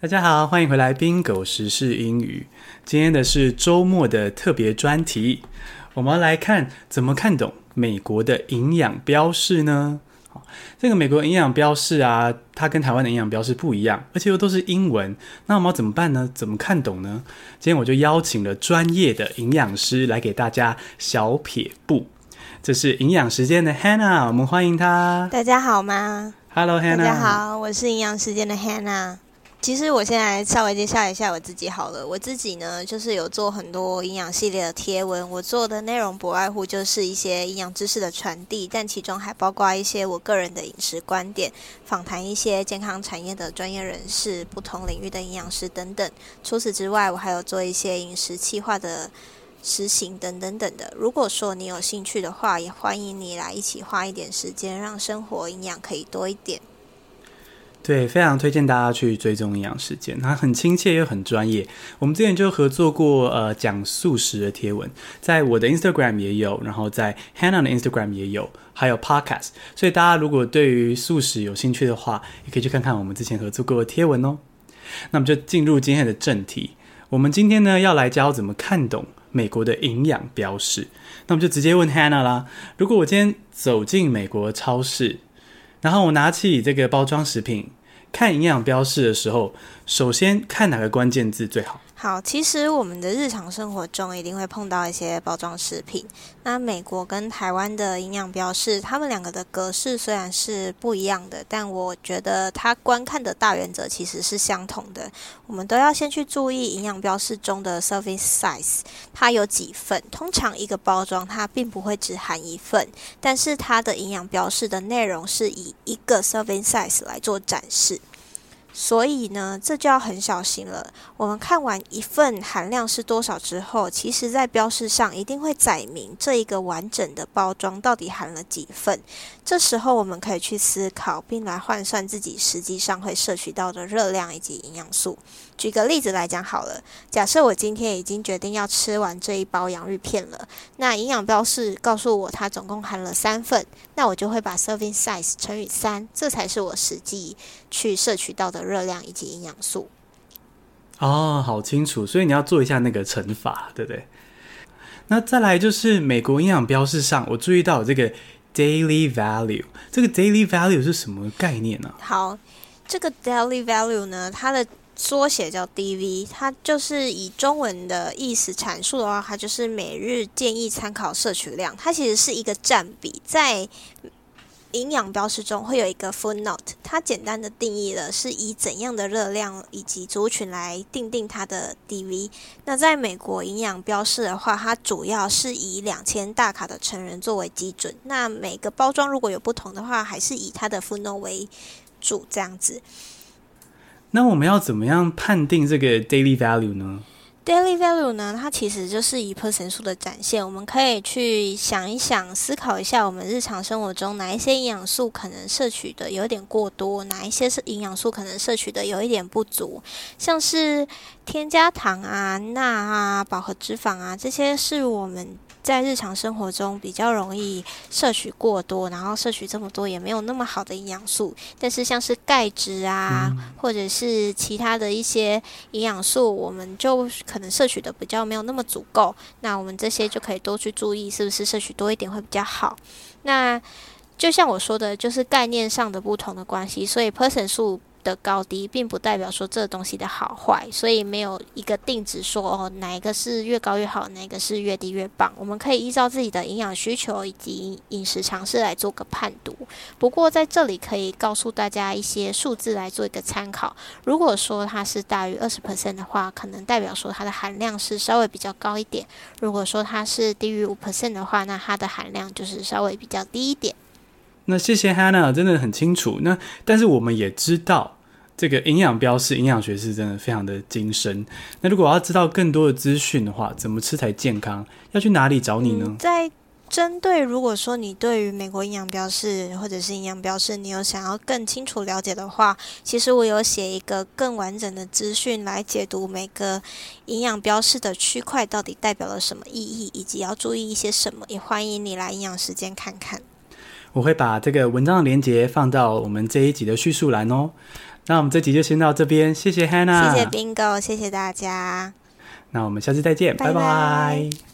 大家好，欢迎回来冰狗时事英语。今天的是周末的特别专题，我们要来看怎么看懂美国的营养标示呢？好，这个美国营养标示啊，它跟台湾的营养标示不一样，而且又都是英文。那我们要怎么办呢？怎么看懂呢？今天我就邀请了专业的营养师来给大家小撇步。这是营养时间的 Hannah，我们欢迎她。大家好吗？Hello Hannah，大家好，我是营养时间的 Hannah。其实我现在稍微介绍一下我自己好了。我自己呢，就是有做很多营养系列的贴文。我做的内容不外乎就是一些营养知识的传递，但其中还包括一些我个人的饮食观点，访谈一些健康产业的专业人士、不同领域的营养师等等。除此之外，我还有做一些饮食计划的实行等等等的。如果说你有兴趣的话，也欢迎你来一起花一点时间，让生活营养可以多一点。对，非常推荐大家去追踪营养时间，它很亲切又很专业。我们之前就合作过，呃，讲素食的贴文，在我的 Instagram 也有，然后在 Hannah 的 Instagram 也有，还有 Podcast。所以大家如果对于素食有兴趣的话，也可以去看看我们之前合作过的贴文哦。那么就进入今天的正题，我们今天呢要来教怎么看懂美国的营养标示。那我们就直接问 Hannah 啦，如果我今天走进美国超市，然后我拿起这个包装食品，看营养标示的时候，首先看哪个关键字最好？好，其实我们的日常生活中一定会碰到一些包装食品。那美国跟台湾的营养标示，他们两个的格式虽然是不一样的，但我觉得它观看的大原则其实是相同的。我们都要先去注意营养标示中的 serving size，它有几份。通常一个包装它并不会只含一份，但是它的营养标示的内容是以一个 serving size 来做展示。所以呢，这就要很小心了。我们看完一份含量是多少之后，其实在标示上一定会载明这一个完整的包装到底含了几份。这时候我们可以去思考，并来换算自己实际上会摄取到的热量以及营养素。举个例子来讲好了，假设我今天已经决定要吃完这一包洋芋片了，那营养标示告诉我它总共含了三份，那我就会把 serving size 乘以三，这才是我实际去摄取到的热量以及营养素。哦，好清楚，所以你要做一下那个乘法，对不对？那再来就是美国营养标示上，我注意到这个 daily value，这个 daily value 是什么概念呢？好，这个 daily value 呢，它的缩写叫 DV，它就是以中文的意思阐述的话，它就是每日建议参考摄取量。它其实是一个占比，在营养标示中会有一个 footnote，它简单的定义了是以怎样的热量以及族群来定定它的 DV。那在美国营养标示的话，它主要是以两千大卡的成人作为基准。那每个包装如果有不同的话，还是以它的 footnote 为主，这样子。那我们要怎么样判定这个 daily value 呢？daily value 呢，它其实就是以 person 数的展现。我们可以去想一想，思考一下，我们日常生活中哪一些营养素可能摄取的有点过多，哪一些是营养素可能摄取的有一点不足，像是添加糖啊、钠啊、饱和脂肪啊，这些是我们。在日常生活中比较容易摄取过多，然后摄取这么多也没有那么好的营养素。但是像是钙质啊，或者是其他的一些营养素，我们就可能摄取的比较没有那么足够。那我们这些就可以多去注意，是不是摄取多一点会比较好。那就像我说的，就是概念上的不同的关系，所以 person 数的高低并不代表说这东西的好坏，所以没有一个定值说哦，哪一个是越高越好，哪一个是越低越棒。我们可以依照自己的营养需求以及饮食常识来做个判读。不过在这里可以告诉大家一些数字来做一个参考。如果说它是大于二十 percent 的话，可能代表说它的含量是稍微比较高一点；如果说它是低于五 percent 的话，那它的含量就是稍微比较低一点。那谢谢 Hanna，真的很清楚。那但是我们也知道。这个营养标示，营养学是真的非常的精深。那如果我要知道更多的资讯的话，怎么吃才健康？要去哪里找你呢？在针对如果说你对于美国营养标示或者是营养标示，你有想要更清楚了解的话，其实我有写一个更完整的资讯来解读每个营养标示的区块到底代表了什么意义，以及要注意一些什么。也欢迎你来营养时间看看。我会把这个文章的链接放到我们这一集的叙述栏哦。那我们这集就先到这边，谢谢 Hannah，谢谢 Bingo，谢谢大家。那我们下次再见，拜拜。拜拜。